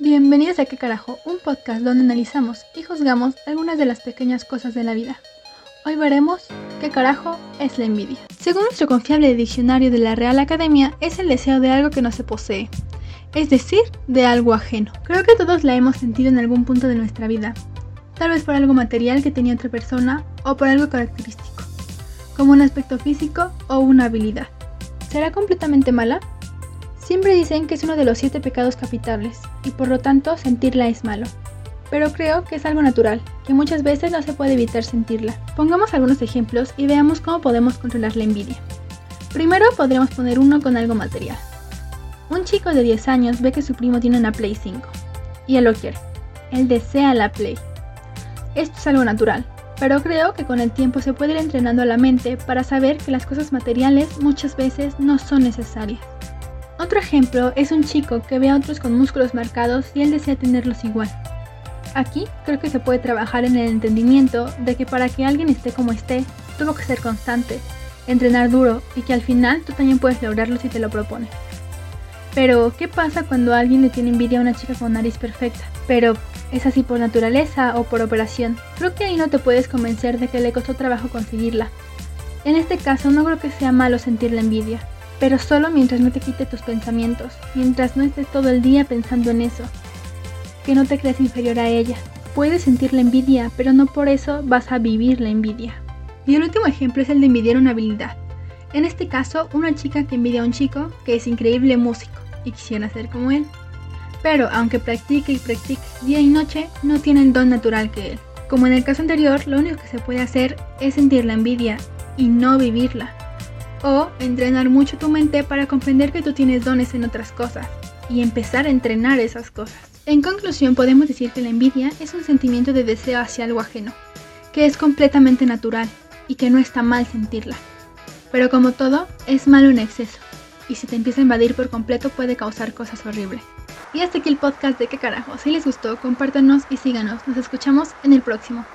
Bienvenidos a ¿Qué carajo? Un podcast donde analizamos y juzgamos algunas de las pequeñas cosas de la vida. Hoy veremos qué carajo es la envidia. Según nuestro confiable diccionario de la Real Academia, es el deseo de algo que no se posee, es decir, de algo ajeno. Creo que todos la hemos sentido en algún punto de nuestra vida, tal vez por algo material que tenía otra persona o por algo característico, como un aspecto físico o una habilidad. ¿Será completamente mala? Siempre dicen que es uno de los siete pecados capitales y por lo tanto sentirla es malo. Pero creo que es algo natural, que muchas veces no se puede evitar sentirla. Pongamos algunos ejemplos y veamos cómo podemos controlar la envidia. Primero podremos poner uno con algo material. Un chico de 10 años ve que su primo tiene una Play 5 y él lo quiere. Él desea la Play. Esto es algo natural, pero creo que con el tiempo se puede ir entrenando a la mente para saber que las cosas materiales muchas veces no son necesarias. Otro ejemplo es un chico que ve a otros con músculos marcados y él desea tenerlos igual. Aquí creo que se puede trabajar en el entendimiento de que para que alguien esté como esté, tuvo que ser constante, entrenar duro y que al final tú también puedes lograrlo si te lo propones. Pero, ¿qué pasa cuando alguien le tiene envidia a una chica con nariz perfecta? Pero, ¿es así por naturaleza o por operación? Creo que ahí no te puedes convencer de que le costó trabajo conseguirla. En este caso no creo que sea malo sentir la envidia, pero solo mientras no te quite tus pensamientos, mientras no estés todo el día pensando en eso, que no te creas inferior a ella. Puedes sentir la envidia, pero no por eso vas a vivir la envidia. Y el último ejemplo es el de envidiar una habilidad. En este caso, una chica que envidia a un chico que es increíble músico y quisiera ser como él. Pero aunque practique y practique día y noche, no tiene el don natural que él. Como en el caso anterior, lo único que se puede hacer es sentir la envidia y no vivirla. O entrenar mucho tu mente para comprender que tú tienes dones en otras cosas y empezar a entrenar esas cosas. En conclusión, podemos decir que la envidia es un sentimiento de deseo hacia algo ajeno, que es completamente natural y que no está mal sentirla. Pero como todo, es malo en exceso, y si te empieza a invadir por completo puede causar cosas horribles. Y hasta aquí el podcast de qué carajo. Si les gustó, compártanos y síganos. Nos escuchamos en el próximo.